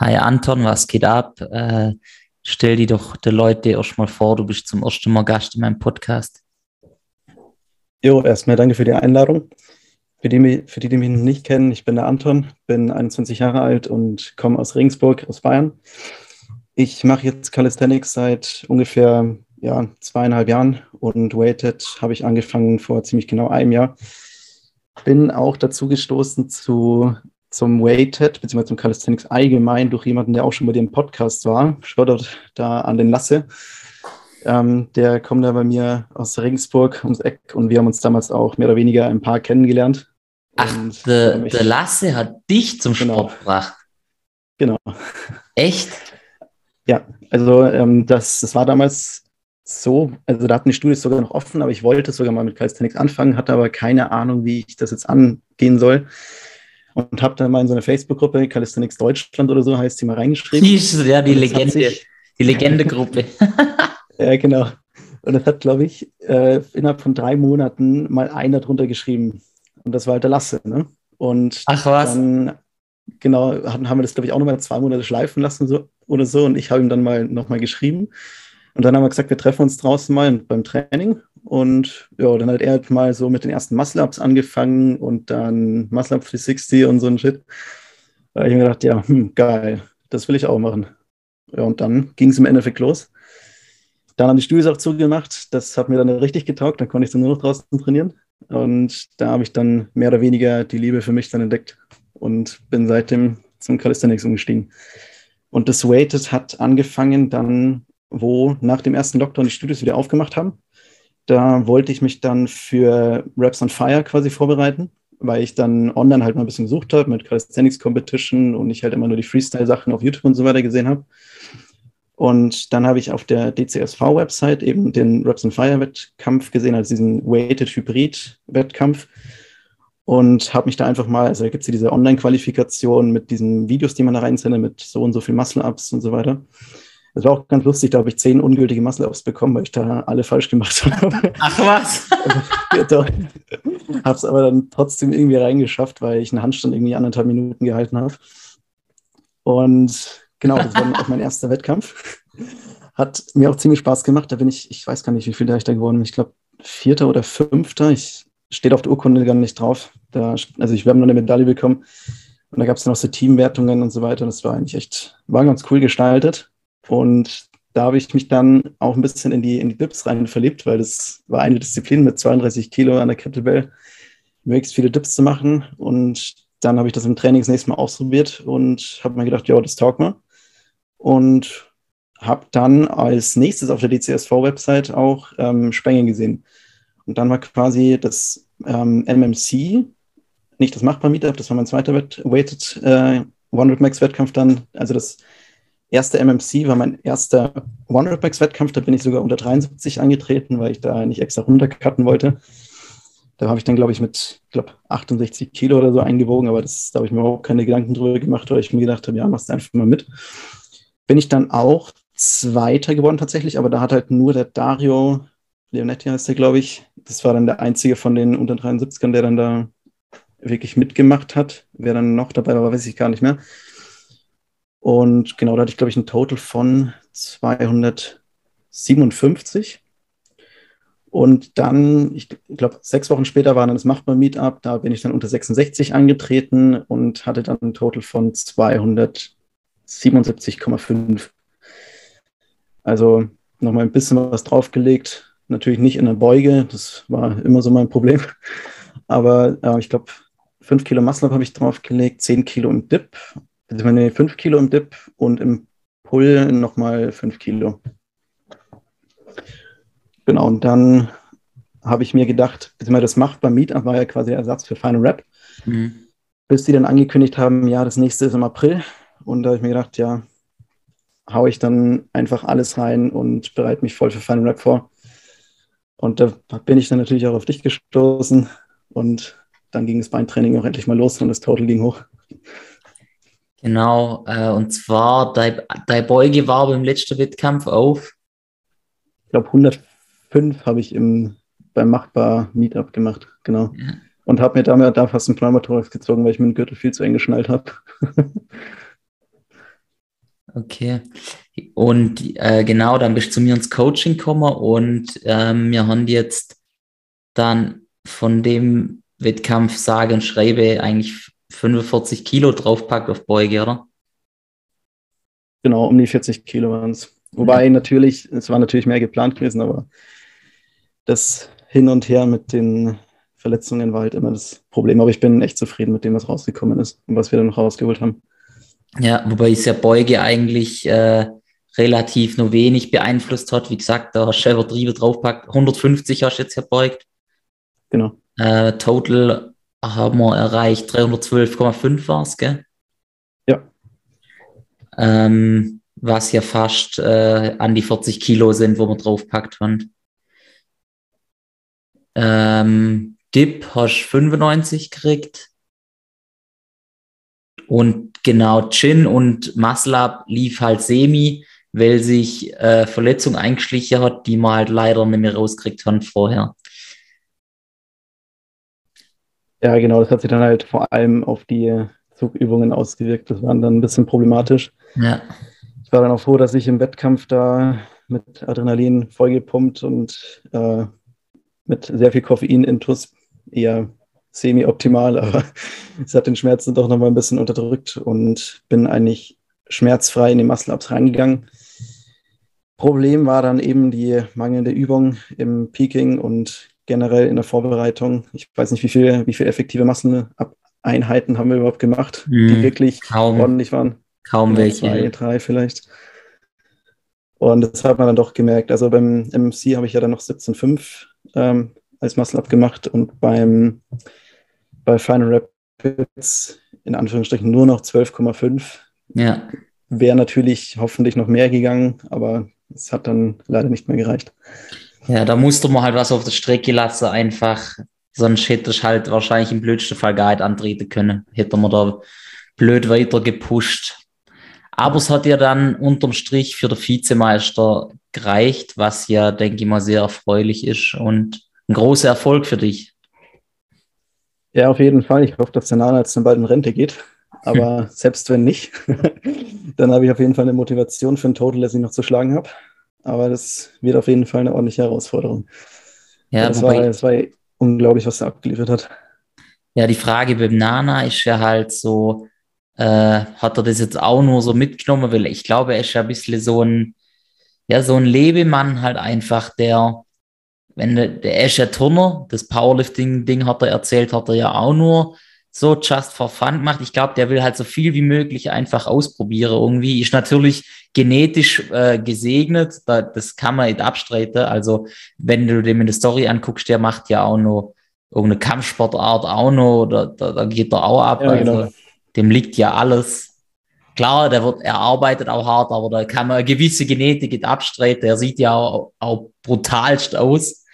Hi Anton, was geht ab? Äh, stell dir doch die Leute erstmal vor, du bist zum ersten Mal Gast in meinem Podcast. Jo, erstmal danke für die Einladung. Für die, für die, die mich noch nicht kennen, ich bin der Anton, bin 21 Jahre alt und komme aus Regensburg, aus Bayern. Ich mache jetzt Calisthenics seit ungefähr ja, zweieinhalb Jahren und Weighted habe ich angefangen vor ziemlich genau einem Jahr. Bin auch dazu gestoßen zu, zum Weighted, beziehungsweise zum Calisthenics allgemein durch jemanden, der auch schon bei dir im Podcast war. Shoutout da an den Lasse. Ähm, der kommt da bei mir aus Regensburg ums Eck und wir haben uns damals auch mehr oder weniger ein paar kennengelernt. Ach, der, der Lasse hat dich zum genau. Sport gebracht. Genau. Echt? Ja, also ähm, das, das war damals so, also da hatten die Studios sogar noch offen, aber ich wollte sogar mal mit Calisthenics anfangen, hatte aber keine Ahnung, wie ich das jetzt angehen soll. Und habe dann mal in so eine Facebook-Gruppe, Calisthenics Deutschland oder so heißt die mal reingeschrieben. Die ist ja die Legende, sich, die Legende-Gruppe. ja, genau. Und das hat, glaube ich, äh, innerhalb von drei Monaten mal einer drunter geschrieben. Und das war halt der Lasse, ne? Und Ach was. dann, genau, haben, haben wir das, glaube ich, auch nochmal zwei Monate schleifen lassen so, oder so. Und ich habe ihm dann mal nochmal geschrieben. Und dann haben wir gesagt, wir treffen uns draußen mal beim Training. Und ja, dann hat er halt mal so mit den ersten Muscle-Ups angefangen und dann Muscle-Up 360 und so ein Shit. Da habe ich mir gedacht, ja, hm, geil, das will ich auch machen. Ja, und dann ging es im Endeffekt los. Dann haben die Studios auch zugemacht. Das hat mir dann richtig getaugt. Dann konnte ich dann nur noch draußen trainieren. Und da habe ich dann mehr oder weniger die Liebe für mich dann entdeckt und bin seitdem zum Calisthenics umgestiegen. Und das Weighted hat angefangen dann wo nach dem ersten Lockdown die Studios wieder aufgemacht haben. Da wollte ich mich dann für Raps on Fire quasi vorbereiten, weil ich dann online halt mal ein bisschen gesucht habe mit Calisthenics Competition und ich halt immer nur die Freestyle-Sachen auf YouTube und so weiter gesehen habe. Und dann habe ich auf der DCSV-Website eben den Raps on Fire-Wettkampf gesehen, also diesen Weighted Hybrid-Wettkampf. Und habe mich da einfach mal, also da gibt es ja diese Online-Qualifikation mit diesen Videos, die man da reinsendet, mit so und so viel Muscle-Ups und so weiter. Das war auch ganz lustig, da habe ich zehn ungültige Muscle-Ups bekommen, weil ich da alle falsch gemacht habe. Ach was? habe es aber dann trotzdem irgendwie reingeschafft, weil ich einen Handstand irgendwie anderthalb Minuten gehalten habe. Und genau, das war auch mein erster Wettkampf. Hat mir auch ziemlich Spaß gemacht. Da bin ich, ich weiß gar nicht, wie viel da ich da geworden bin. Ich glaube, Vierter oder Fünfter. Ich steht auf der Urkunde gar nicht drauf. Da, also ich habe noch eine Medaille bekommen. Und da gab es dann auch so Teamwertungen und so weiter. Und das war eigentlich echt, war ganz cool gestaltet. Und da habe ich mich dann auch ein bisschen in die, in die Dips rein verliebt, weil das war eine Disziplin mit 32 Kilo an der Kettlebell, möglichst viele Dips zu machen. Und dann habe ich das im Training das nächste Mal ausprobiert und habe mir gedacht, ja, das taugt mir. Und habe dann als nächstes auf der DCSV-Website auch ähm, Spengen gesehen. Und dann war quasi das ähm, MMC, nicht das Machbar-Meetup, das war mein zweiter Weighted äh, One Max Wettkampf dann, also das erste MMC war mein erster One-Repax-Wettkampf. Da bin ich sogar unter 73 angetreten, weil ich da nicht extra runtercutten wollte. Da habe ich dann, glaube ich, mit glaub, 68 Kilo oder so eingewogen, aber das, da habe ich mir überhaupt keine Gedanken drüber gemacht, weil ich mir gedacht habe, ja, machst du einfach mal mit. Bin ich dann auch Zweiter geworden tatsächlich, aber da hat halt nur der Dario Leonetti heißt der, glaube ich. Das war dann der einzige von den unter 73ern, der dann da wirklich mitgemacht hat. Wer dann noch dabei war, weiß ich gar nicht mehr. Und genau, da hatte ich, glaube ich, ein Total von 257. Und dann, ich glaube, sechs Wochen später war dann das Machbar-Meetup. Da bin ich dann unter 66 angetreten und hatte dann ein Total von 277,5. Also nochmal ein bisschen was draufgelegt. Natürlich nicht in der Beuge, das war immer so mein Problem. Aber äh, ich glaube, 5 Kilo Muscle habe ich draufgelegt, 10 Kilo im Dip also meine 5 Kilo im Dip und im Pull nochmal 5 Kilo. Genau, und dann habe ich mir gedacht, das macht beim Meetup war ja quasi der Ersatz für Final Rap. Mhm. Bis die dann angekündigt haben, ja, das nächste ist im April. Und da habe ich mir gedacht, ja, haue ich dann einfach alles rein und bereite mich voll für Final Rap vor. Und da bin ich dann natürlich auch auf dich gestoßen und dann ging das Beintraining auch endlich mal los und das Total ging hoch. Genau, äh, und zwar, dein, dein Beuge war beim letzten Wettkampf auf? Ich glaube, 105 habe ich im beim Machbar Meetup gemacht, genau. Ja. Und habe mir damit da fast einen Pneumothorax gezogen, weil ich mir den Gürtel viel zu eng geschnallt habe. Okay. Und äh, genau, dann bist du zu mir ins Coaching gekommen und ähm, wir haben jetzt dann von dem Wettkampf sage und schreibe eigentlich 45 Kilo draufpackt auf Beuge, oder? Genau, um die 40 Kilo waren es. Wobei ja. natürlich, es war natürlich mehr geplant gewesen, aber das Hin und Her mit den Verletzungen war halt immer das Problem. Aber ich bin echt zufrieden mit dem, was rausgekommen ist und was wir dann noch rausgeholt haben. Ja, wobei es ja Beuge eigentlich äh, relativ nur wenig beeinflusst hat. Wie gesagt, da hast du übertrieben draufpackt. 150 hast du jetzt erbeugt. Genau. Äh, total haben wir erreicht. 312,5 war es, gell? Ja. Ähm, was ja fast äh, an die 40 Kilo sind, wo wir draufpackt haben. Ähm, Dip hast 95 gekriegt. Und genau, Chin und Maslab lief halt semi, weil sich äh, Verletzung eingeschlichen hat, die man halt leider nicht mehr rauskriegt haben vorher. Ja, genau, das hat sich dann halt vor allem auf die Zugübungen ausgewirkt. Das war dann ein bisschen problematisch. Ja. Ich war dann auch froh, dass ich im Wettkampf da mit Adrenalin vollgepumpt und äh, mit sehr viel Koffein intus eher semi-optimal, aber es hat den Schmerzen doch nochmal ein bisschen unterdrückt und bin eigentlich schmerzfrei in die Muscle-Ups reingegangen. Problem war dann eben die mangelnde Übung im Peaking und generell in der Vorbereitung. Ich weiß nicht, wie viel, wie viel effektive Muscle-Einheiten haben wir überhaupt gemacht, mm, die wirklich kaum, ordentlich waren. Kaum welche. Zwei, drei vielleicht. Und das hat man dann doch gemerkt. Also beim MC habe ich ja dann noch 17,5 ähm, als Muscle-Up gemacht und beim, bei Final Rapids in Anführungsstrichen nur noch 12,5. Ja. Wäre natürlich hoffentlich noch mehr gegangen, aber es hat dann leider nicht mehr gereicht. Ja, da musste man halt was auf der Strecke lassen, einfach. Sonst hätte ich halt wahrscheinlich im blödsten Fall gar nicht antreten können. Hätte man da blöd weiter gepusht. Aber es hat ja dann unterm Strich für den Vizemeister gereicht, was ja, denke ich mal, sehr erfreulich ist und ein großer Erfolg für dich. Ja, auf jeden Fall. Ich hoffe, dass der Nana jetzt dann bald in Rente geht. Aber hm. selbst wenn nicht, dann habe ich auf jeden Fall eine Motivation für ein Total, das ich noch zu schlagen habe. Aber das wird auf jeden Fall eine ordentliche Herausforderung. Ja, das, war, das war unglaublich, was er abgeliefert hat. Ja, die Frage beim Nana ist ja halt so, äh, hat er das jetzt auch nur so mitgenommen? Weil ich glaube, er ist ja ein bisschen so ein, ja, so ein Lebemann halt einfach, der, wenn der, der ist ja Turner, das Powerlifting-Ding hat er erzählt, hat er ja auch nur so just for fun gemacht. Ich glaube, der will halt so viel wie möglich einfach ausprobieren irgendwie. Ist natürlich genetisch äh, gesegnet, da, das kann man nicht abstreiten. Also, wenn du dem in der Story anguckst, der macht ja auch noch irgendeine Kampfsportart auch noch, da, da, da geht er auch ab. Ja, genau. also, dem liegt ja alles. Klar, der wird, er arbeitet auch hart, aber da kann man eine gewisse Genetik nicht abstreiten. Er sieht ja auch, auch brutalst aus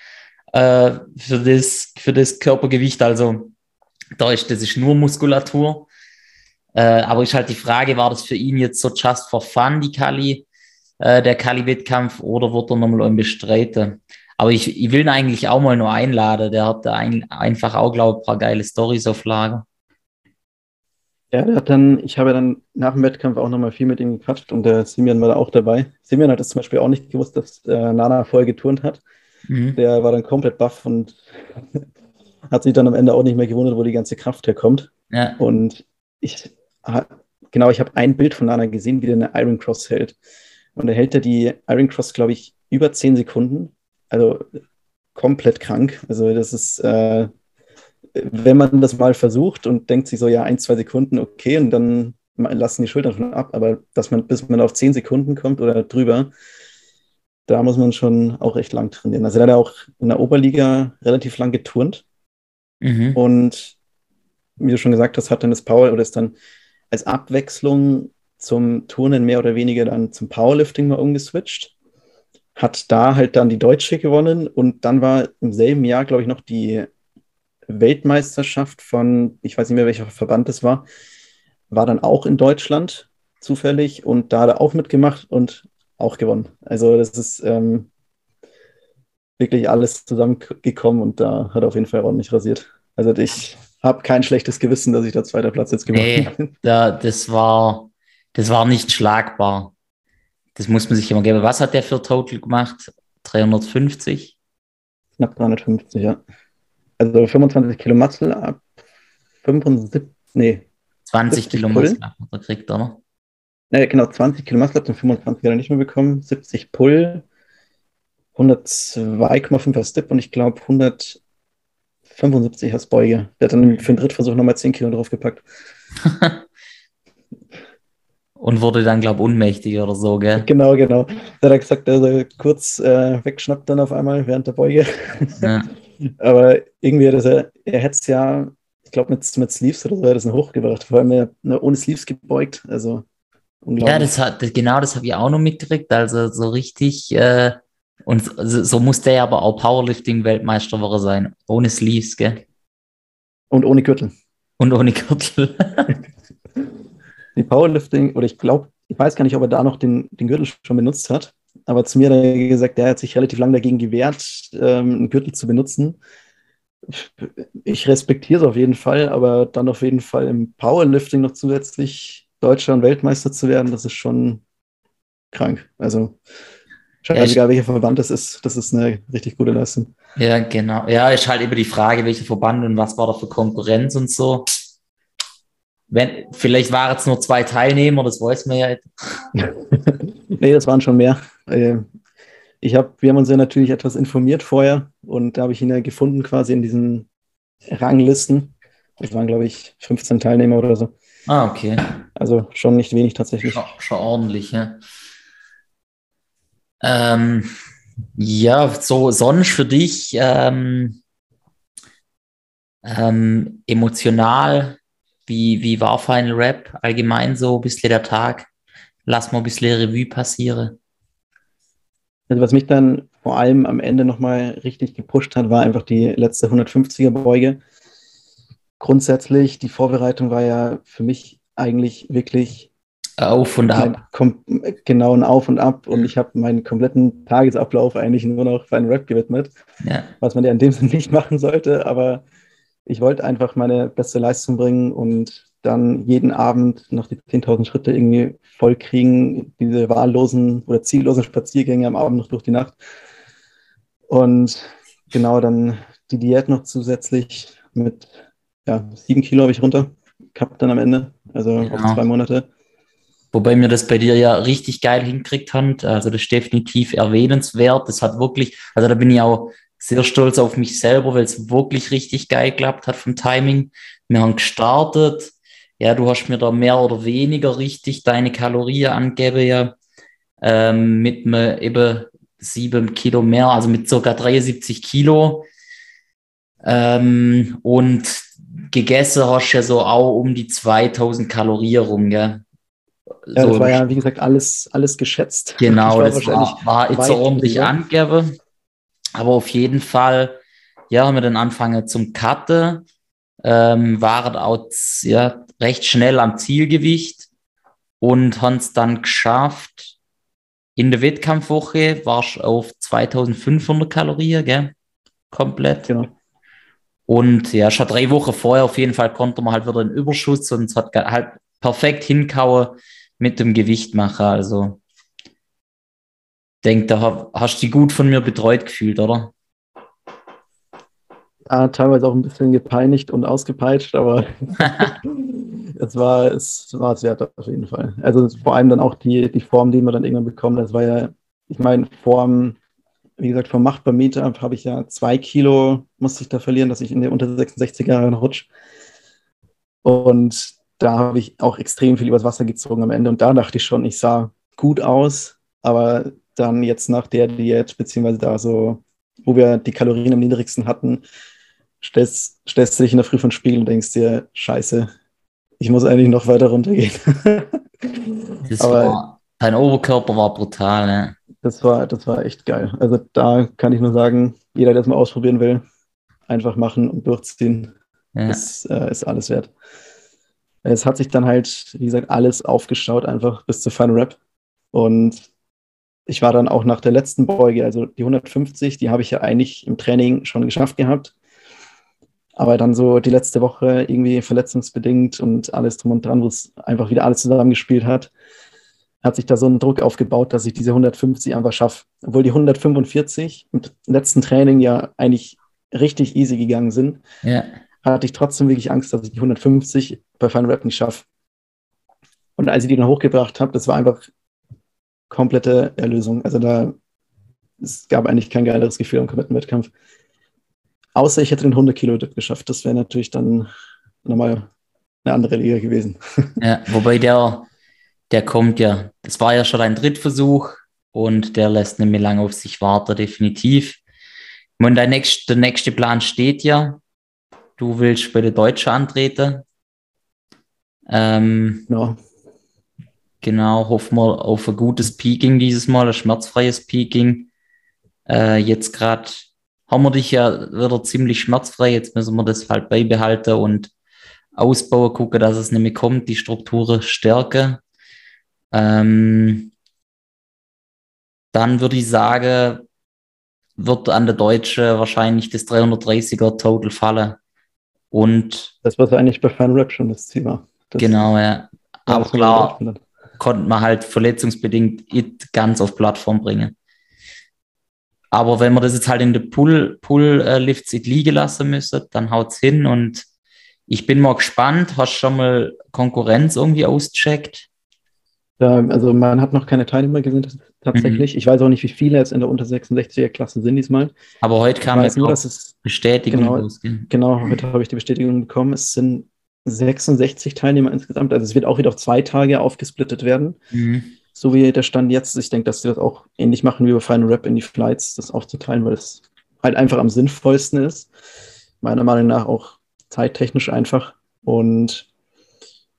äh, für, das, für das Körpergewicht. Also da ist das ist nur Muskulatur. Äh, aber ist halt die Frage, war das für ihn jetzt so just for fun, die Kali, äh, der Kali-Wettkampf, oder wird er nochmal bestreiten? Aber ich, ich will ihn eigentlich auch mal nur einladen. Der hat da ein, einfach auch, glaube ich, ein paar geile Stories auf Lager. Ja, der hat dann, ich habe dann nach dem Wettkampf auch nochmal viel mit ihm gequatscht und der Simeon war da auch dabei. Simeon hat es zum Beispiel auch nicht gewusst, dass äh, Nana vorher geturnt hat. Mhm. Der war dann komplett baff und hat sich dann am Ende auch nicht mehr gewundert, wo die ganze Kraft herkommt. Ja. Und ich, genau, ich habe ein Bild von Nana gesehen, wie der eine Iron Cross hält. Und er hält ja die Iron Cross, glaube ich, über zehn Sekunden. Also komplett krank. Also das ist, äh, wenn man das mal versucht und denkt sich so, ja, ein, zwei Sekunden, okay, und dann lassen die Schultern schon ab, aber dass man, bis man auf zehn Sekunden kommt oder drüber, da muss man schon auch echt lang trainieren. Also er hat auch in der Oberliga relativ lang geturnt. Mhm. Und wie du schon gesagt hast, hat dann das Power oder ist dann als Abwechslung zum Turnen mehr oder weniger dann zum Powerlifting mal umgeswitcht. Hat da halt dann die Deutsche gewonnen und dann war im selben Jahr, glaube ich, noch die Weltmeisterschaft von, ich weiß nicht mehr, welcher Verband es war, war dann auch in Deutschland zufällig und da hat er auch mitgemacht und auch gewonnen. Also das ist, ähm, wirklich alles zusammengekommen und da hat er auf jeden Fall ordentlich rasiert. Also ich habe kein schlechtes Gewissen, dass ich da zweiter Platz jetzt gemacht Nee, bin. da, das war, das war nicht schlagbar. Das muss man sich immer geben. Was hat der für Total gemacht? 350? Knapp 350, ja. Also 25 Kilo Muscle ab 75, nee, 20 70 Kilo? Muskel hat er oder? nee, genau, 20 Kilo Muscle ab und 25 hat er nicht mehr bekommen, 70 Pull, 102,5 als Step und ich glaube 175 als Beuge. Der hat dann für den Drittversuch nochmal 10 Kilo draufgepackt. Und wurde dann, glaube ich, unmächtig oder so, gell? Genau, genau. Da hat er gesagt, dass er kurz äh, wegschnappt dann auf einmal während der Beuge. Ja. Aber irgendwie hat er, er hätte es ja, ich glaube, mit, mit Sleeves oder so, hat er noch hochgebracht. Vor allem er, ne, ohne Sleeves gebeugt. Also Ja, das hat, genau das habe ich auch noch mitgekriegt. Also so richtig, äh, und so, so muss der aber auch Powerlifting-Weltmeister sein. Ohne Sleeves, gell? Und ohne Gürtel. Und ohne Gürtel. Die Powerlifting, oder ich glaube, ich weiß gar nicht, ob er da noch den, den Gürtel schon benutzt hat. Aber zu mir hat er gesagt, der hat sich relativ lange dagegen gewehrt, ähm, einen Gürtel zu benutzen. Ich respektiere es auf jeden Fall, aber dann auf jeden Fall im Powerlifting noch zusätzlich Deutscher und Weltmeister zu werden, das ist schon krank. Also, Ja, scheißegal, welcher Verband das ist, das ist eine richtig gute Leistung. Ja, genau. Ja, ist halt immer die Frage, welcher Verband und was war da für Konkurrenz und so. Wenn, vielleicht waren es nur zwei Teilnehmer, das weiß man ja. Nee, das waren schon mehr. Äh, Ich hab, wir haben uns ja natürlich etwas informiert vorher und da habe ich ihn ja gefunden quasi in diesen Ranglisten. Das waren, glaube ich, 15 Teilnehmer oder so. Ah, okay. Also schon nicht wenig tatsächlich. Schon, schon ordentlich, ja. Ähm, ja, so sonst für dich ähm, ähm, emotional, wie, wie war Final Rap allgemein so bisschen der Tag? Lass mal ein bisschen Revue passieren. Also was mich dann vor allem am Ende nochmal richtig gepusht hat, war einfach die letzte 150er Beuge. Grundsätzlich, die Vorbereitung war ja für mich eigentlich wirklich Auf und ab. genau ein Auf und Ab und ich habe meinen kompletten Tagesablauf eigentlich nur noch für einen Rap gewidmet. Ja, was man ja in dem Sinne nicht machen sollte, aber ich wollte einfach meine beste Leistung bringen und dann jeden Abend noch die 10.000 Schritte irgendwie voll kriegen, diese wahllosen oder ziellosen Spaziergänge am Abend noch durch die Nacht. Und genau dann die Diät noch zusätzlich mit ja, sieben Kilo habe ich runter gehabt dann am Ende, also Ja. auf zwei Monate. Wobei mir das bei dir ja richtig geil hinkriegt hat. Also das ist definitiv erwähnenswert. Das hat wirklich, also da bin ich auch sehr stolz auf mich selber, weil es wirklich richtig geil geklappt hat vom Timing. Wir haben gestartet. Ja, du hast mir da mehr oder weniger richtig deine Kalorien angegeben, ja. Ähm, mit mir eben sieben Kilo mehr, also mit circa 73 Kilo. Ähm, und gegessen hast du ja so auch um die 2000 Kalorien rum, gell? Ja, so das war ja, wie gesagt, alles, alles geschätzt. Genau, Ich das war, war jetzt so ordentlich angegeben. Aber auf jeden Fall, ja, haben wir dann angefangen zum Cutten, ähm, waren auch ja, recht schnell am Zielgewicht und haben es dann geschafft. In der Wettkampfwoche warst du auf 2500 Kalorien, gell? Komplett. Genau. Und ja, schon drei Wochen vorher auf jeden Fall konnte man halt wieder einen Überschuss und es hat halt perfekt hinkauen mit dem Gewicht machen. Also, denk, da ha- hast du dich gut von mir betreut gefühlt, oder? Ja, teilweise auch ein bisschen gepeinigt und ausgepeitscht, aber es war es war es wert auf jeden Fall. Also vor allem dann auch die, die Form, die man dann irgendwann bekommt. Das war ja, ich meine, Form, wie gesagt, vom Machbar Meetup habe ich ja zwei Kilo, musste ich da verlieren, dass ich in der unter 66er rutsch. Und da habe ich auch extrem viel übers Wasser gezogen am Ende. Und da dachte ich schon, ich sah gut aus, aber dann jetzt nach der Diät, beziehungsweise da so, wo wir die Kalorien am niedrigsten hatten, stellst, stellst du dich in der Früh von Spiegel und denkst dir, scheiße, ich muss eigentlich noch weiter runtergehen. Das Aber- war, dein Oberkörper war brutal, ne? das war, das war echt geil. Also da kann ich nur sagen, jeder, der es mal ausprobieren will, einfach machen und durchziehen. Ja. Das äh, ist alles wert. Es hat sich dann halt, wie gesagt, alles aufgestaut, einfach bis zur Final Rap. Und ich war dann auch nach der letzten Beuge, also die 150, die habe ich ja eigentlich im Training schon geschafft gehabt. Aber dann so die letzte Woche irgendwie verletzungsbedingt und alles drum und dran, wo es einfach wieder alles zusammengespielt hat, hat sich da so ein Druck aufgebaut, dass ich diese 150 einfach schaffe. Obwohl die 145 im letzten Training ja eigentlich richtig easy gegangen sind, Ja. Hatte ich trotzdem wirklich Angst, dass ich die 150 bei Final Rap nicht schaffe. Und als ich die dann hochgebracht habe, das war einfach komplette Erlösung. Also da, es gab eigentlich kein geileres Gefühl am kompletten Wettkampf. Außer ich hätte den 100 Kilo Dip geschafft. Das wäre natürlich dann nochmal eine andere Liga gewesen. Ja, wobei der, der kommt ja, das war ja schon ein Drittversuch und der lässt nicht mehr lange auf sich warten, definitiv. Und der nächste, der nächste Plan steht ja. Du willst bei der Deutschen antreten. Ähm, Genau. genau, hoffen wir auf ein gutes Peaking dieses Mal, ein schmerzfreies Peaking. Äh, jetzt gerade haben wir dich ja wieder ziemlich schmerzfrei. Jetzt müssen wir das halt beibehalten und ausbauen, gucken, dass es nicht mehr kommt, die Strukturen stärken. Ähm, dann würde ich sagen, wird an der Deutsche wahrscheinlich das 330er Total fallen. Und Das war eigentlich bei Final Rap schon das Ziel war. Das, genau, ja. Aber klar, konnte man halt verletzungsbedingt it ganz auf Plattform bringen. Aber wenn wir das jetzt halt in der Pull, Pull äh, Lifts it liegen lassen müssen, dann haut's hin und ich bin mal gespannt. Hast du schon mal Konkurrenz irgendwie auscheckt? Ja, also man hat noch keine Teilnehmer gesehen tatsächlich. Mhm. Ich weiß auch nicht, wie viele jetzt in der unter 66er Klasse sind diesmal. Aber heute kam ja nur, dass es, Bestätigung genau. genau, heute habe ich die Bestätigung bekommen, es sind 66 Teilnehmer insgesamt. Also es wird auch wieder auf zwei Tage aufgesplittet werden. Mhm. So wie der Stand jetzt. ist. Ich denke, dass sie das auch ähnlich machen wie bei Final Rap in die Flights, das aufzuteilen, weil es halt einfach am sinnvollsten ist. Meiner Meinung nach auch zeittechnisch einfach. Und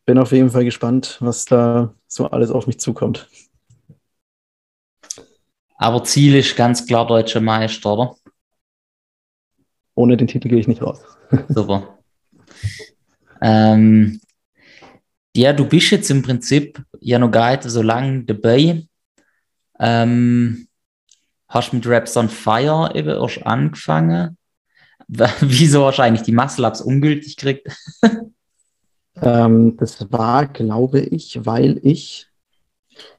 bin auf jeden Fall gespannt, was da so alles auf mich zukommt. Aber Ziel ist ganz klar deutscher Meister, oder? Ohne den Titel gehe ich nicht raus. Super. ähm, ja, du bist jetzt im Prinzip ja noch gar nicht so lange dabei. Ähm, hast mit Raps on Fire eben erst angefangen. Wieso wahrscheinlich die Muscle-Ups ungültig kriegt? Ähm, das war, glaube ich, weil ich,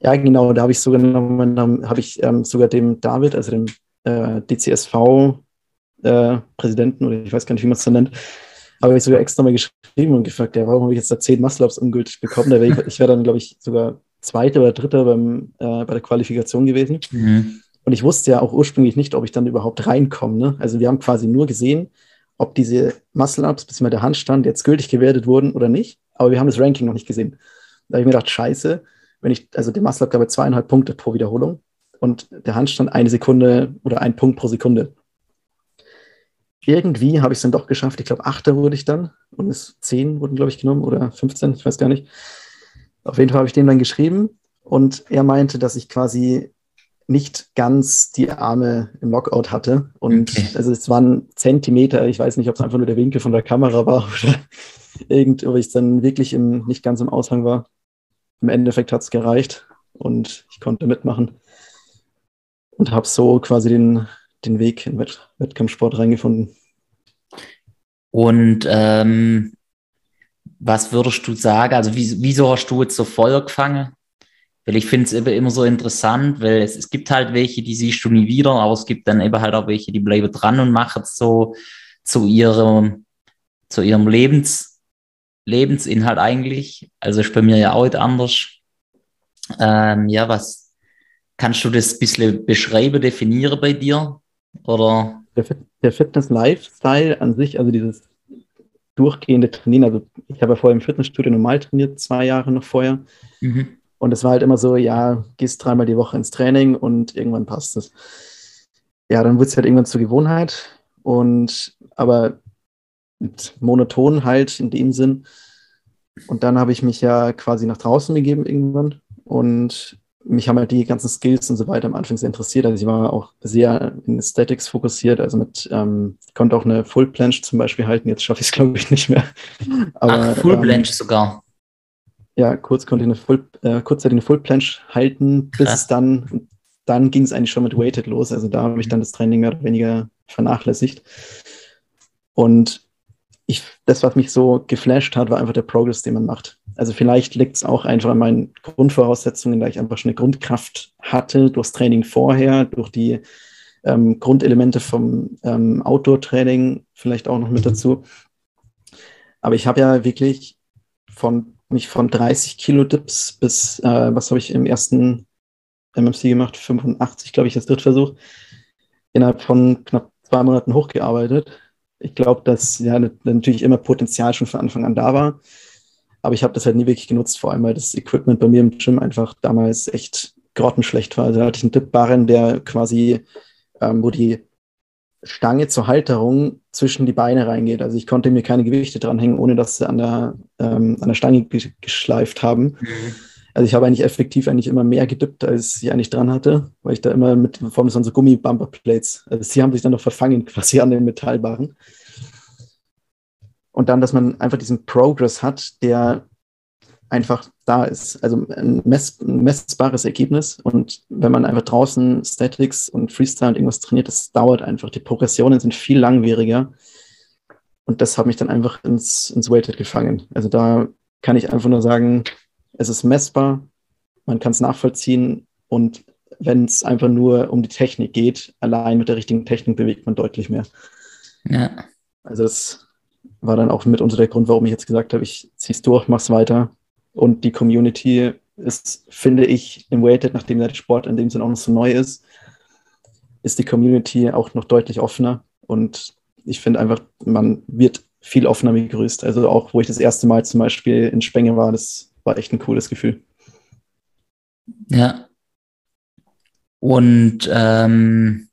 ja genau, da habe ich sogar da habe ich ähm, sogar dem David, also dem äh, DCSV-Präsidenten, oder ich weiß gar nicht, wie man es so nennt, habe ich sogar extra mal geschrieben und gefragt, ja, warum habe ich jetzt da zehn Muscle-Ups ungültig bekommen? Da wär ich ich wäre dann, glaube ich, sogar Zweiter oder Dritter beim, äh, bei der Qualifikation gewesen. Mhm. Und ich wusste ja auch ursprünglich nicht, ob ich dann überhaupt reinkomme. Ne? Also wir haben quasi nur gesehen, ob diese Muscle-Ups bzw. der Handstand jetzt gültig gewertet wurden oder nicht. Aber wir haben das Ranking noch nicht gesehen. Da habe ich mir gedacht, scheiße, wenn ich, also der Muscle-Up gab zweieinhalb Punkte pro Wiederholung und der Handstand eine Sekunde oder ein Punkt pro Sekunde. Irgendwie habe ich es dann doch geschafft. Ich glaube, Achter wurde ich dann und es zehn wurden, glaube ich, genommen oder 15, ich weiß gar nicht. Auf jeden Fall habe ich dem dann geschrieben und er meinte, dass ich quasi nicht ganz die Arme im Lockout hatte. Und Okay. also es waren Zentimeter, ich weiß nicht, ob es einfach nur der Winkel von der Kamera war oder irgend, ob ich dann wirklich im, nicht ganz im Aushang war. Im Endeffekt hat es gereicht und ich konnte mitmachen und habe so quasi den, den Weg in Wett Wettkampfsport reingefunden. Und ähm, was würdest du sagen? Also, wie, wieso hast du jetzt so Feuer gefangen? Weil ich finde es immer so interessant, weil es, es gibt halt welche, die siehst du nie wieder, aber es gibt dann eben halt auch welche, die bleiben dran und machen es so zu ihrem, zu ihrem Lebens, Lebensinhalt eigentlich. Also ist bei mir ja auch nicht anders. Ähm, ja, was kannst du das ein bisschen beschreiben, definieren bei dir? Oder? Der, Fit der Fitness-Lifestyle an sich, also dieses durchgehende Trainieren, also ich habe ja vorher im Fitnessstudio normal trainiert, zwei Jahre noch vorher. Mhm. Und es war halt immer so, ja, gehst dreimal die Woche ins Training und irgendwann passt es. Ja, dann wird es halt irgendwann zur Gewohnheit. Und aber mit monoton halt in dem Sinn. Und dann habe ich mich ja quasi nach draußen begeben irgendwann. Und mich haben halt die ganzen Skills und so weiter am Anfang sehr interessiert. Also ich war auch sehr in Aesthetics fokussiert, also mit, ähm, konnte auch eine Full Planche zum Beispiel halten. Jetzt schaffe ich es, glaube ich, nicht mehr. Aber, Ach, Full ähm, Blanche sogar. Ja, kurz konnte ich eine Full, äh, kurzzeitig eine Full Planche halten, bis Krass. es dann dann ging es eigentlich schon mit Weighted los. Also da habe ich dann das Training mehr oder weniger vernachlässigt. Und ich, das, was mich so geflasht hat, war einfach der Progress, den man macht. Also vielleicht liegt es auch einfach an meinen Grundvoraussetzungen, da ich einfach schon eine Grundkraft hatte durchs Training vorher, durch die ähm, Grundelemente vom ähm, Outdoor-Training vielleicht auch noch mit dazu. Aber ich habe ja wirklich von mich von 30 Kilo Dips bis, äh, was habe ich im ersten MMC gemacht, 85, glaube ich, als Drittversuch, innerhalb von knapp zwei Monaten hochgearbeitet. Ich glaube, dass ja natürlich immer Potenzial schon von Anfang an da war. Aber ich habe das halt nie wirklich genutzt, vor allem weil das Equipment bei mir im Gym einfach damals echt grottenschlecht war. Also da hatte ich einen Dip-Barren, der quasi, ähm, wo die Stange zur Halterung zwischen die Beine reingeht. Also ich konnte mir keine Gewichte dranhängen, ohne dass sie an der, ähm, an der Stange geschleift haben. Mhm. Also ich habe eigentlich effektiv eigentlich immer mehr gedippt, als ich eigentlich dran hatte, weil ich da immer mit, vor allem so Gummi-Bumper-Plates, also sie haben sich dann noch verfangen quasi an den Metallbarren. Und dann, dass man einfach diesen Progress hat, der einfach da ist. Also ein, mess, ein messbares Ergebnis. Und wenn man einfach draußen Statics und Freestyle und irgendwas trainiert, das dauert einfach. Die Progressionen sind viel langwieriger. Und das hat mich dann einfach ins, ins Weighted gefangen. Also da kann ich einfach nur sagen, es ist messbar, man kann es nachvollziehen und wenn es einfach nur um die Technik geht, allein mit der richtigen Technik bewegt man deutlich mehr. Ja. Also das war dann auch mit unter der Grund, warum ich jetzt gesagt habe, ich ziehe es durch, mach's weiter. Und die Community ist, finde ich, im Weighted, nachdem der Sport in dem Sinne auch noch so neu ist, ist die Community auch noch deutlich offener. Und ich finde einfach, man wird viel offener begrüßt. Also auch, wo ich das erste Mal zum Beispiel in Spenge war, das war echt ein cooles Gefühl. Ja. Und ähm,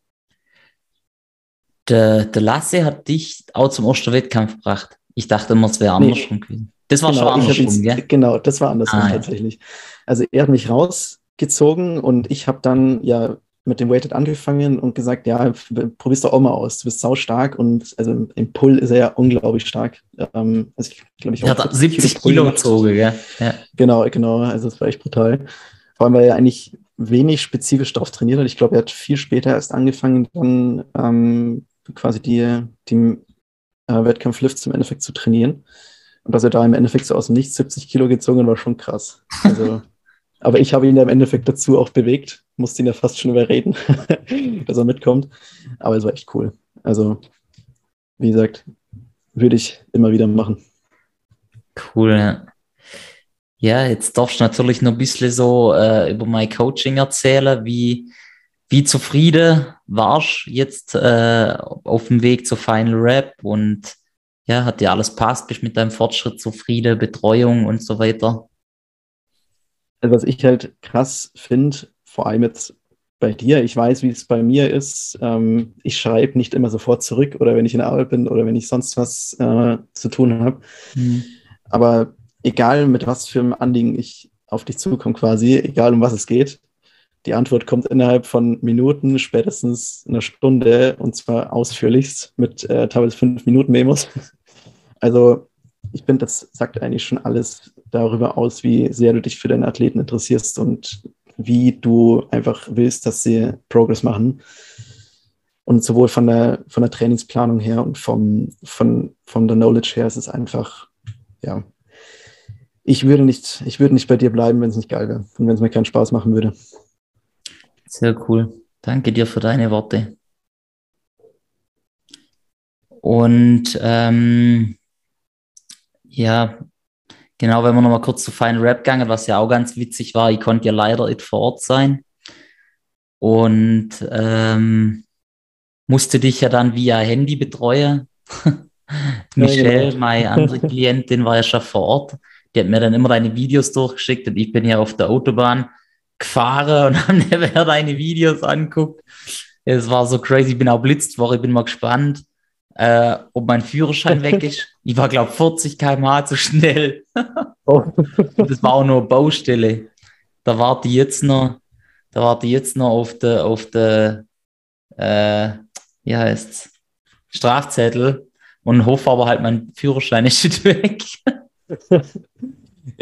der, der Lasse hat dich auch zum Osterwettkampf gebracht. Ich dachte immer, es wäre andersrum nee. gewesen. Das war genau, schon andersrum, ja? Genau, das war andersrum ah, tatsächlich. Ja. Also er hat mich rausgezogen und ich habe dann ja mit dem Weighted angefangen und gesagt, ja, probier's doch auch mal aus. Du bist sau stark und also im Pull ist er ja unglaublich stark. Ähm, also ich glaube, ich er hat 70 Kilo gezogen, ja. ja. Genau, genau. Also das war echt brutal. Vor allem, weil er eigentlich wenig spezifisch darauf trainiert hat. Ich glaube, er hat viel später erst angefangen, dann ähm, quasi die, die äh, Wettkampflifts im Endeffekt zu trainieren. Und dass er da im Endeffekt so aus dem Nichts 70 Kilo gezogen war schon krass. Also Aber ich habe ihn ja im Endeffekt dazu auch bewegt, musste ihn ja fast schon überreden, dass er mitkommt. Aber es war echt cool. Also, wie gesagt, würde ich immer wieder machen. Cool, ja. Ja, jetzt darfst du natürlich noch ein bisschen so äh, über mein Coaching erzählen. Wie, wie zufrieden warst du jetzt äh, auf dem Weg zur Final Rap und ja, hat dir alles passt? Bist mit deinem Fortschritt zufrieden, Betreuung und so weiter? Also was ich halt krass finde, vor allem jetzt bei dir, ich weiß, wie es bei mir ist. Ähm, ich schreibe nicht immer sofort zurück oder wenn ich in der Arbeit bin oder wenn ich sonst was äh, zu tun habe. Mhm. Aber egal mit was für einem Anliegen ich auf dich zukomme, quasi, egal um was es geht, die Antwort kommt innerhalb von Minuten, spätestens einer Stunde und zwar ausführlichst mit äh, teilweise fünf Minuten Memos. Also ich finde, das sagt eigentlich schon alles darüber aus, wie sehr du dich für deine Athleten interessierst und wie du einfach willst, dass sie Progress machen. Und sowohl von der, von der Trainingsplanung her und vom, von, von der Knowledge her ist es einfach, ja. Ich würde nicht, ich würde nicht bei dir bleiben, wenn es nicht geil wäre und wenn es mir keinen Spaß machen würde. Sehr cool. Danke dir für deine Worte. Und ähm, ja, genau, wenn wir nochmal kurz zu Final Rap gegangen, was ja auch ganz witzig war, ich konnte ja leider nicht vor Ort sein. Und ähm, musste dich ja dann via Handy betreuen. Michelle, ja, genau. meine andere Klientin, war ja schon vor Ort. Die hat mir dann immer deine Videos durchgeschickt und ich bin ja auf der Autobahn gefahren und habe mir deine Videos anguckt. Es war so crazy, ich bin auch blitzt worden, ich bin mal gespannt äh, ob mein Führerschein weg ist. Ich war, glaube 40 km/h zu schnell. oh. das war auch nur Baustelle. Da warte ich jetzt noch, da warte ich jetzt noch auf der, auf der, äh, wie heißt's, Strafzettel und hoffe aber halt, mein Führerschein ist nicht weg.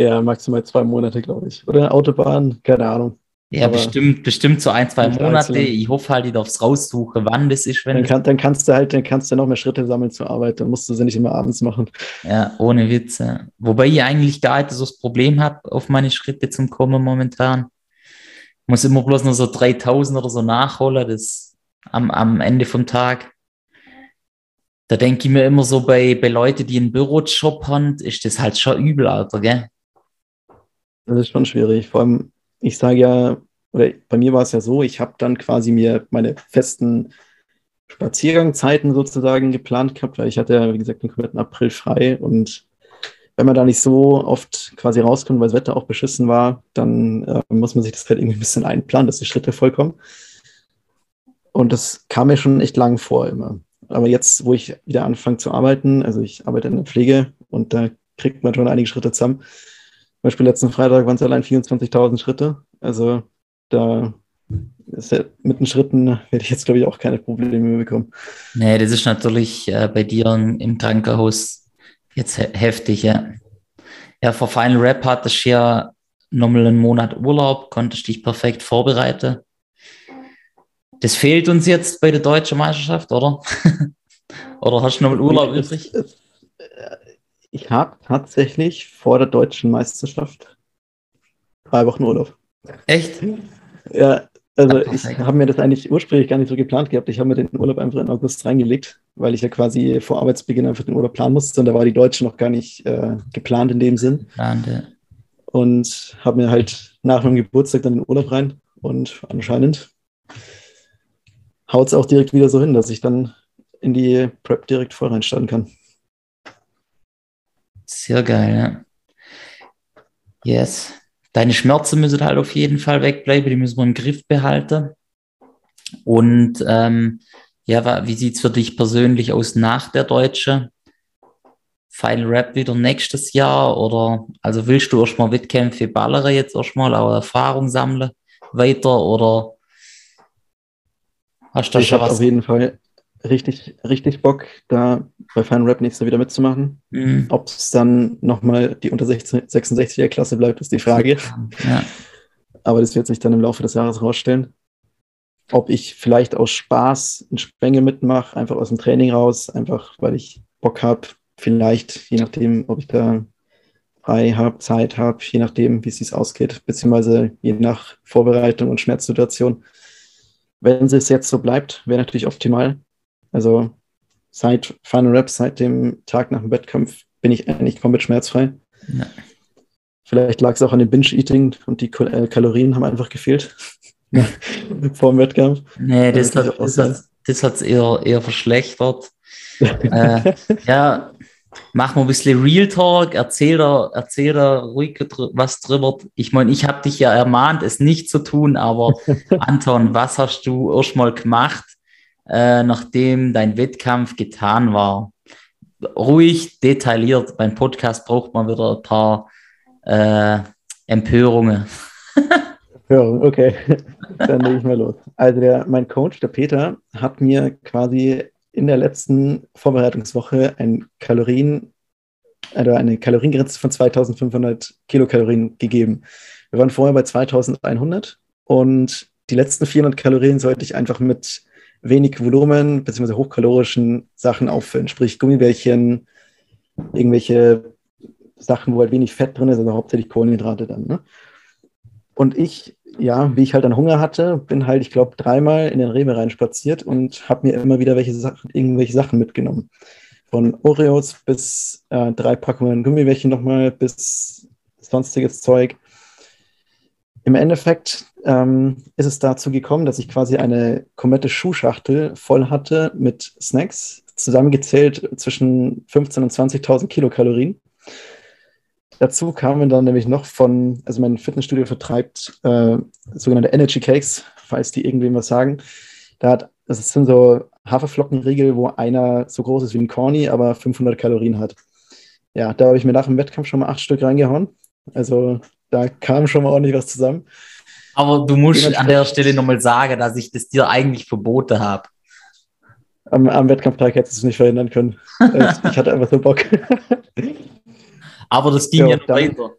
Ja, maximal zwei Monate, glaube ich. Oder Autobahn, keine Ahnung. Ja, Aber bestimmt, bestimmt so ein, zwei Monate. lang. Ich hoffe halt, ich darf es raussuchen, wann das ist, wenn Dann, kann, dann kannst du halt, dann kannst du noch mehr Schritte sammeln zur Arbeit. Dann musst du sie nicht immer abends machen. Ja, ohne Witze. Wobei ich eigentlich gar nicht so das Problem habe, auf meine Schritte zum Kommen momentan. Muss immer bloß noch so 3000 oder so nachholen, das am, am Ende vom Tag. Da denke ich mir immer so, bei, bei Leuten, die einen Bürojob haben, ist das halt schon übel, Alter, gell? Das ist schon schwierig. Vor allem, ich sage ja, oder bei mir war es ja so, ich habe dann quasi mir meine festen Spaziergangzeiten sozusagen geplant gehabt, weil ich hatte ja, wie gesagt, den kompletten April frei und wenn man da nicht so oft quasi rauskommt, weil das Wetter auch beschissen war, dann äh, muss man sich das halt irgendwie ein bisschen einplanen, dass die Schritte vollkommen. Und das kam mir schon echt lang vor immer. Aber jetzt, wo ich wieder anfange zu arbeiten, also ich arbeite in der Pflege und da kriegt man schon einige Schritte zusammen. Beispiel letzten Freitag waren es allein 24.000 Schritte. Also da ist ja, mit den Schritten werde ich jetzt, glaube ich, auch keine Probleme mehr bekommen. Nee, das ist natürlich äh, bei dir im, Krankenhaus jetzt he heftig, ja. Ja, vor Final Rap hattest du ja nochmal einen Monat Urlaub, konntest dich perfekt vorbereiten. Das fehlt uns jetzt bei der deutschen Meisterschaft, oder? oder hast du nochmal Urlaub übrig? es- Ich habe tatsächlich vor der deutschen Meisterschaft drei Wochen Urlaub. Echt? Ja, also Ja, ich habe mir das eigentlich ursprünglich gar nicht so geplant gehabt. Ich habe mir den Urlaub einfach in August reingelegt, weil ich ja quasi vor Arbeitsbeginn einfach den Urlaub planen musste und da war die Deutsche noch gar nicht äh, geplant in dem Sinn. Plante. Und habe mir halt nach meinem Geburtstag dann den Urlaub rein und anscheinend haut es auch direkt wieder so hin, dass ich dann in die Prep direkt voll reinstarten kann. Sehr geil, ja. Yes. Deine Schmerzen müssen halt auf jeden Fall wegbleiben, die müssen wir im Griff behalten. Und ähm, ja, wie sieht's für dich persönlich aus nach der Deutsche? Final Rap wieder nächstes Jahr oder also willst du erstmal Wettkämpfe ballern jetzt erstmal, auch Erfahrung sammeln weiter oder hast du da Ich schon was? auf jeden Fall richtig, richtig Bock, da bei Fine Rap nächstes Jahr wieder mitzumachen. Mhm. Ob es dann nochmal die unter 16 66er Klasse bleibt, ist die Frage. Ja. Aber das wird sich dann im Laufe des Jahres rausstellen. Ob ich vielleicht aus Spaß in Spenge mitmache, einfach aus dem Training raus, einfach weil ich Bock habe, vielleicht, je nachdem, ob ich da frei habe, Zeit habe, je nachdem, wie es sich ausgeht, beziehungsweise je nach Vorbereitung und Schmerzsituation. Wenn es jetzt so bleibt, wäre natürlich optimal. Also seit Final Rap, seit dem Tag nach dem Wettkampf, bin ich eigentlich komplett schmerzfrei. Ja. Vielleicht lag es auch an dem Binge-Eating und die äh, Kalorien haben einfach gefehlt vor dem Wettkampf. Nee, das, Das hat, kann das, hat, das hat's eher, eher verschlechtert. äh, ja, mach mal ein bisschen Real Talk, erzähl da, erzähl da ruhig dr was drüber. Ich meine, ich habe dich ja ermahnt, es nicht zu tun, aber Anton, was hast du erstmal gemacht, äh, nachdem dein Wettkampf getan war? Ruhig, detailliert. Beim Podcast braucht man wieder ein paar äh, Empörungen. Ja, okay, dann lege ich mal los. Also der, mein Coach, der Peter, hat mir quasi in der letzten Vorbereitungswoche ein Kalorien, also eine Kaloriengrenze von 2500 Kilokalorien gegeben. Wir waren vorher bei 2100 und die letzten 400 Kalorien sollte ich einfach mit wenig Volumen bzw. hochkalorischen Sachen auffüllen, sprich Gummibärchen, irgendwelche Sachen, wo halt wenig Fett drin ist, also hauptsächlich Kohlenhydrate dann. Ne? Und ich, ja, wie ich halt dann Hunger hatte, bin halt, ich glaube, dreimal in den Rewe reinspaziert und habe mir immer wieder welche Sachen, irgendwelche Sachen mitgenommen. Von Oreos bis äh, drei Packungen Gummibärchen nochmal bis sonstiges Zeug. Im Endeffekt ähm, ist es dazu gekommen, dass ich quasi eine komplette Schuhschachtel voll hatte mit Snacks, zusammengezählt zwischen 15.000 und 20.000 Kilokalorien. Dazu kamen dann nämlich noch von, also mein Fitnessstudio vertreibt äh, sogenannte Energy Cakes, falls die irgendwem was sagen. Da hat, das sind so Haferflockenriegel, wo einer so groß ist wie ein Corny, aber 500 Kalorien hat. Ja, da habe ich mir nach dem Wettkampf schon mal acht Stück reingehauen. Also da kam schon mal ordentlich was zusammen. Aber du musst an der Stelle nochmal sagen, dass ich das dir eigentlich verboten habe. Am, am Wettkampftag hättest du es nicht verhindern können. Äh, ich hatte einfach so Bock. Aber das ging Ja, ja, noch dann- weiter.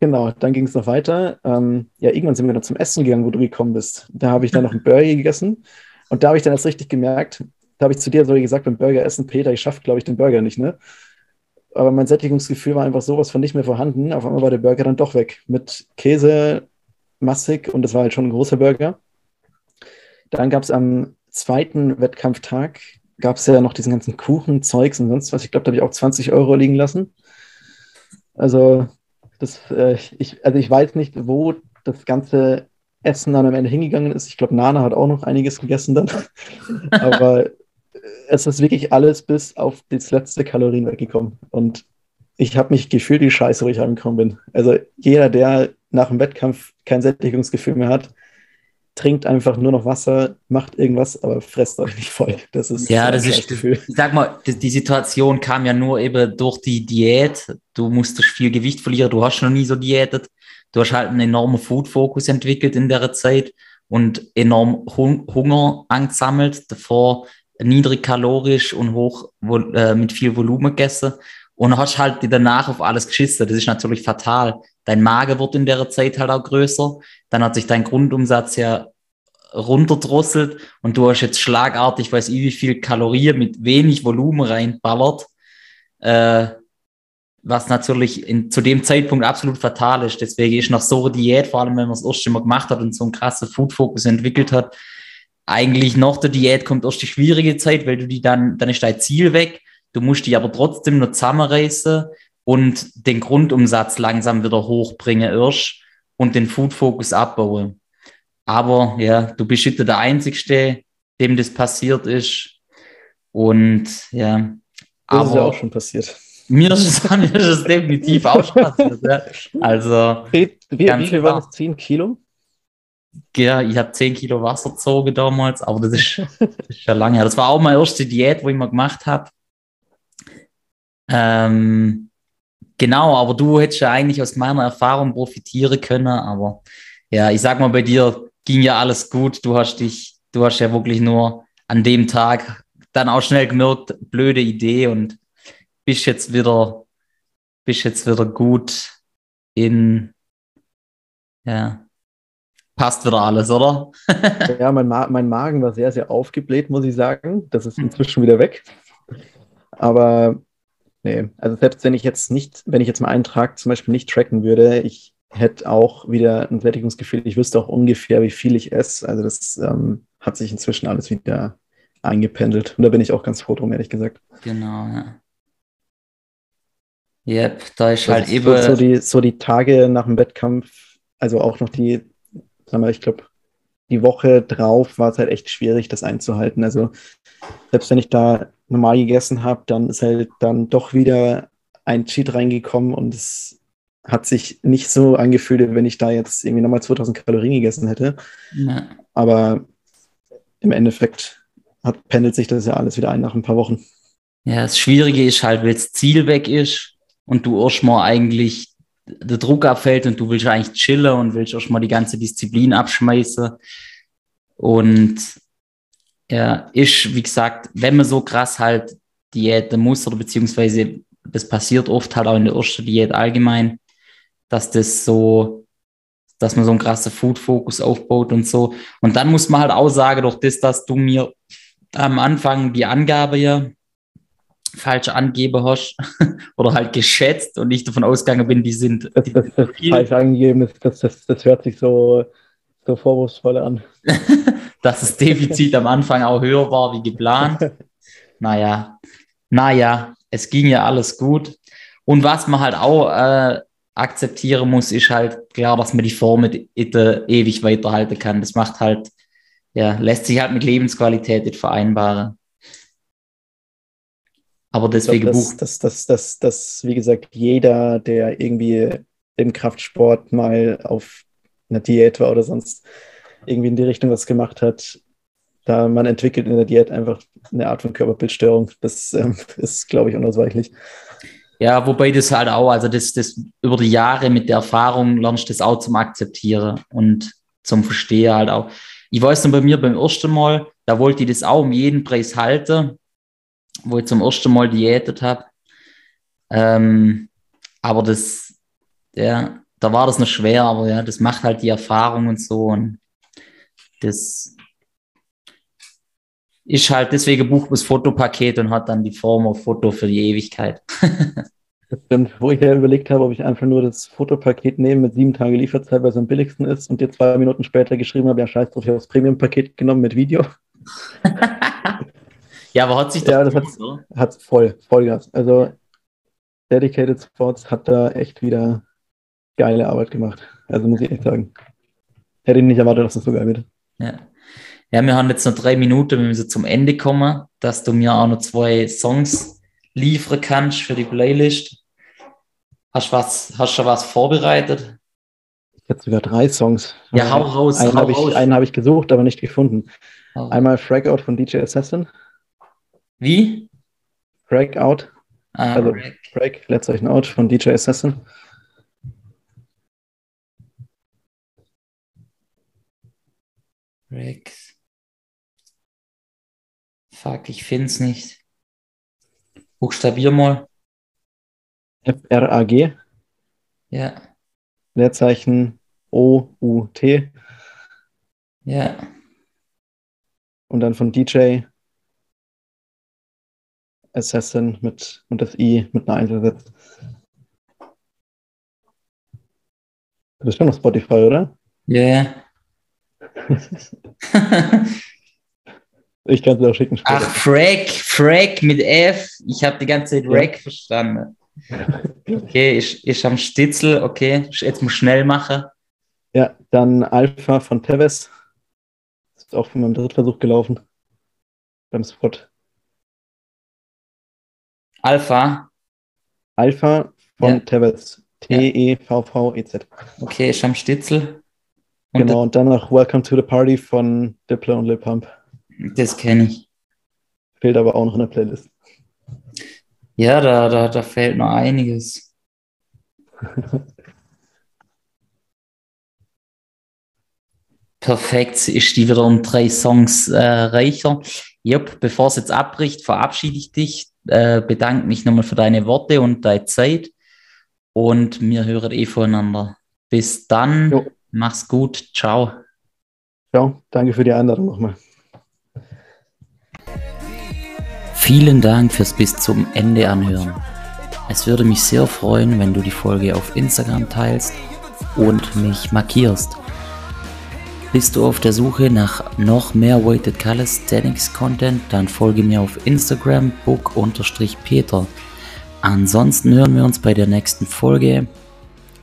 Genau, dann ging es noch weiter. Ähm, ja, irgendwann sind wir noch zum Essen gegangen, wo du gekommen bist. Da habe ich dann noch einen Burger gegessen und da habe ich dann erst richtig gemerkt, da habe ich zu dir so gesagt, beim Burger essen, Peter, ich schaffe, glaube ich, den Burger nicht, ne? Aber mein Sättigungsgefühl war einfach sowas von nicht mehr vorhanden. Auf einmal war der Burger dann doch weg. Mit Käse, massig und das war halt schon ein großer Burger. Dann gab es am zweiten Wettkampftag, gab es ja noch diesen ganzen Kuchen, Zeugs und sonst was. Ich glaube, da habe ich auch 20 Euro liegen lassen. Also das, äh, ich, also ich weiß nicht, wo das ganze Essen dann am Ende hingegangen ist. Ich glaube, Nana hat auch noch einiges gegessen dann. Aber es ist wirklich alles bis auf das letzte Kalorien weggekommen. Und ich habe mich gefühlt wie Scheiße, wo ich angekommen bin. Also jeder, der nach dem Wettkampf kein Sättigungsgefühl mehr hat, trinkt einfach nur noch Wasser, macht irgendwas, aber fresst euch nicht voll. Das ist ja, das ist, Gefühl. ich sag mal, die, die, Situation kam ja nur eben durch die Diät. Du musstest viel Gewicht verlieren, du hast noch nie so diätet. Du hast halt einen enormen Food-Fokus entwickelt in der Zeit und enorm Hung Hunger angesammelt, davor niedrig kalorisch und hoch äh, mit viel Volumen gegessen und hast halt danach auf alles geschissen. Das ist natürlich fatal. Dein Magen wird in der Zeit halt auch größer. Dann hat sich dein Grundumsatz ja runterdrosselt und du hast jetzt schlagartig, weiß ich wie viel Kalorien mit wenig Volumen reinballert, äh, was natürlich in, zu dem Zeitpunkt absolut fatal ist. Deswegen ist nach so einer Diät, vor allem wenn man es erst mal gemacht hat und so einen krassen Food-Fokus entwickelt hat, eigentlich nach der Diät kommt erst die schwierige Zeit, weil du die dann, dann ist dein Ziel weg. Du musst dich aber trotzdem noch zusammenreißen und den Grundumsatz langsam wieder hochbringen erst und den Food-Fokus abbauen. Aber ja, du bist nicht der Einzige, dem das passiert ist. Und ja. Das aber ist ja auch schon passiert. Mir ist es, mir ist es definitiv auch schon passiert. Ja. Also. Wie, wie, wie viel waren das? 10 Kilo? Ja, ich habe 10 Kilo Wasser gezogen damals, aber das ist, das ist ja lange her. Das war auch meine erste Diät, wo ich mal gemacht habe. Ähm, genau, aber du hättest ja eigentlich aus meiner Erfahrung profitieren können, aber ja, ich sag mal, bei dir ging ja alles gut. Du hast dich, du hast ja wirklich nur an dem Tag dann auch schnell gemerkt, blöde Idee und bist jetzt wieder, bist jetzt wieder gut in, ja, passt wieder alles, oder? ja, mein, Ma mein Magen war sehr, sehr aufgebläht, muss ich sagen. Das ist inzwischen wieder weg. Aber Nee, also selbst wenn ich jetzt nicht, wenn ich jetzt mal einen Tag zum Beispiel nicht tracken würde, ich hätte auch wieder ein Sättigungsgefühl. Ich wüsste auch ungefähr, wie viel ich esse. Also das ähm, hat sich inzwischen alles wieder eingependelt. Und da bin ich auch ganz froh drum, ehrlich gesagt. Genau, ja. Yep, da ist halt eben. So, die, so die Tage nach dem Wettkampf, also auch noch die, sagen wir, ich glaube, die Woche drauf war es halt echt schwierig, das einzuhalten. Also selbst wenn ich da normal gegessen habe, dann ist halt dann doch wieder ein Cheat reingekommen und es hat sich nicht so angefühlt, wenn ich da jetzt irgendwie nochmal 2000 Kalorien gegessen hätte. Ja. Aber im Endeffekt hat, pendelt sich das ja alles wieder ein nach ein paar Wochen. Ja, das Schwierige ist halt, wenn das Ziel weg ist und du erstmal eigentlich der Druck abfällt und du willst eigentlich chillen und willst erstmal die ganze Disziplin abschmeißen. Und ja, ist, wie gesagt, wenn man so krass halt Diäten muss oder beziehungsweise das passiert oft halt auch in der ersten Diät allgemein, dass das so, dass man so einen krassen Food-Fokus aufbaut und so. Und dann muss man halt auch sagen, durch das, dass du mir am Anfang die Angabe ja falsch angegeben hast oder halt geschätzt und ich davon ausgegangen bin, die sind. Das, das, das falsch angegeben ist, das, das, das hört sich so, so vorwurfsvoll an. dass das Defizit am Anfang auch höher war wie geplant. Naja, naja, es ging ja alles gut. Und was man halt auch äh, akzeptieren muss, ist halt klar, dass man die Form ewig weiterhalten kann. Das macht halt, ja, lässt sich halt mit Lebensqualität vereinbaren. Aber deswegen glaub, das, das, das, das, das, wie gesagt, jeder, der irgendwie im Kraftsport mal auf einer Diät war oder sonst irgendwie in die Richtung was gemacht hat, da man entwickelt in der Diät einfach eine Art von Körperbildstörung. Das ähm, ist, glaube ich, unausweichlich. Ja, wobei das halt auch, also das, das über die Jahre mit der Erfahrung lernst du das auch zum Akzeptieren und zum Verstehen halt auch. Ich weiß noch bei mir beim ersten Mal, da wollte ich das auch um jeden Preis halten, wo ich zum ersten Mal diätet habe. Ähm, aber das, ja, da war das noch schwer, aber ja, das macht halt die Erfahrung und so. Und das ist halt deswegen bucht das Fotopaket und hat dann die Form auf Foto für die Ewigkeit. Stimmt, wo ich ja überlegt habe, ob ich einfach nur das Fotopaket nehme mit sieben Tage Lieferzeit, weil es am billigsten ist und dir zwei Minuten später geschrieben habe, ja scheiß drauf, ich habe das Premium-Paket genommen mit Video. ja, aber hat sich doch ja, das hat, so? hat voll, Vollgas. Also Dedicated Sports hat da echt wieder geile Arbeit gemacht. Also muss ich echt sagen. Hätte ich nicht erwartet, dass das so geil wird. Ja. Ja, wir haben jetzt noch drei Minuten, wir müssen zum Ende kommen, dass du mir auch noch zwei Songs liefern kannst für die Playlist. Hast du was, hast du was vorbereitet? Ich habe sogar drei Songs. Ja, hau raus. Einen habe ich, hab ich gesucht, aber nicht gefunden. Einmal Fragout von DJ Assassin. Wie? Fragout. Ah, also Frag. Frag, Letzteichen Out von DJ Assassin. Rex. Fuck, ich find's nicht. Buchstabier mal. F-R-A-G. Ja. Leerzeichen O-U-T. Ja. Und dann von DJ Assassin mit und das I mit einer Eins ersetzt. Du bist schon auf Spotify, oder? Ja. Yeah. ich kann es auch schicken später. Ach, Frag, Frag mit F. Ich habe die ganze Zeit Rack ja. verstanden. Okay, ich, ich am Stitzel, okay. Jetzt muss schnell machen. Ja, dann Alpha von Teves. Das ist auch von meinem Drittversuch gelaufen. Beim Spot. Alpha? Alpha von ja. Teves. T-E-V-V-E-Z. Okay, ich am Stitzel. Und genau, und dann noch Welcome to the Party von Diplo und Lil Pump. Das kenne ich. Fehlt aber auch noch in der Playlist. Ja, da, da, da fehlt noch einiges. Perfekt, ist die wieder um drei Songs äh, reicher. Jupp, bevor es jetzt abbricht, verabschiede ich dich, äh, bedanke mich nochmal für deine Worte und deine Zeit und wir hören eh voneinander. Bis dann, jo. mach's gut, ciao. Ciao, danke für die Einladung nochmal. Vielen Dank fürs bis zum Ende anhören. Es würde mich sehr freuen, wenn du die Folge auf Instagram teilst und mich markierst. Bist du auf der Suche nach noch mehr Weighted Calisthenics Content, dann folge mir auf Instagram book-peter. Ansonsten hören wir uns bei der nächsten Folge.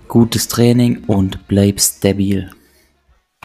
Gutes Training und bleib stabil.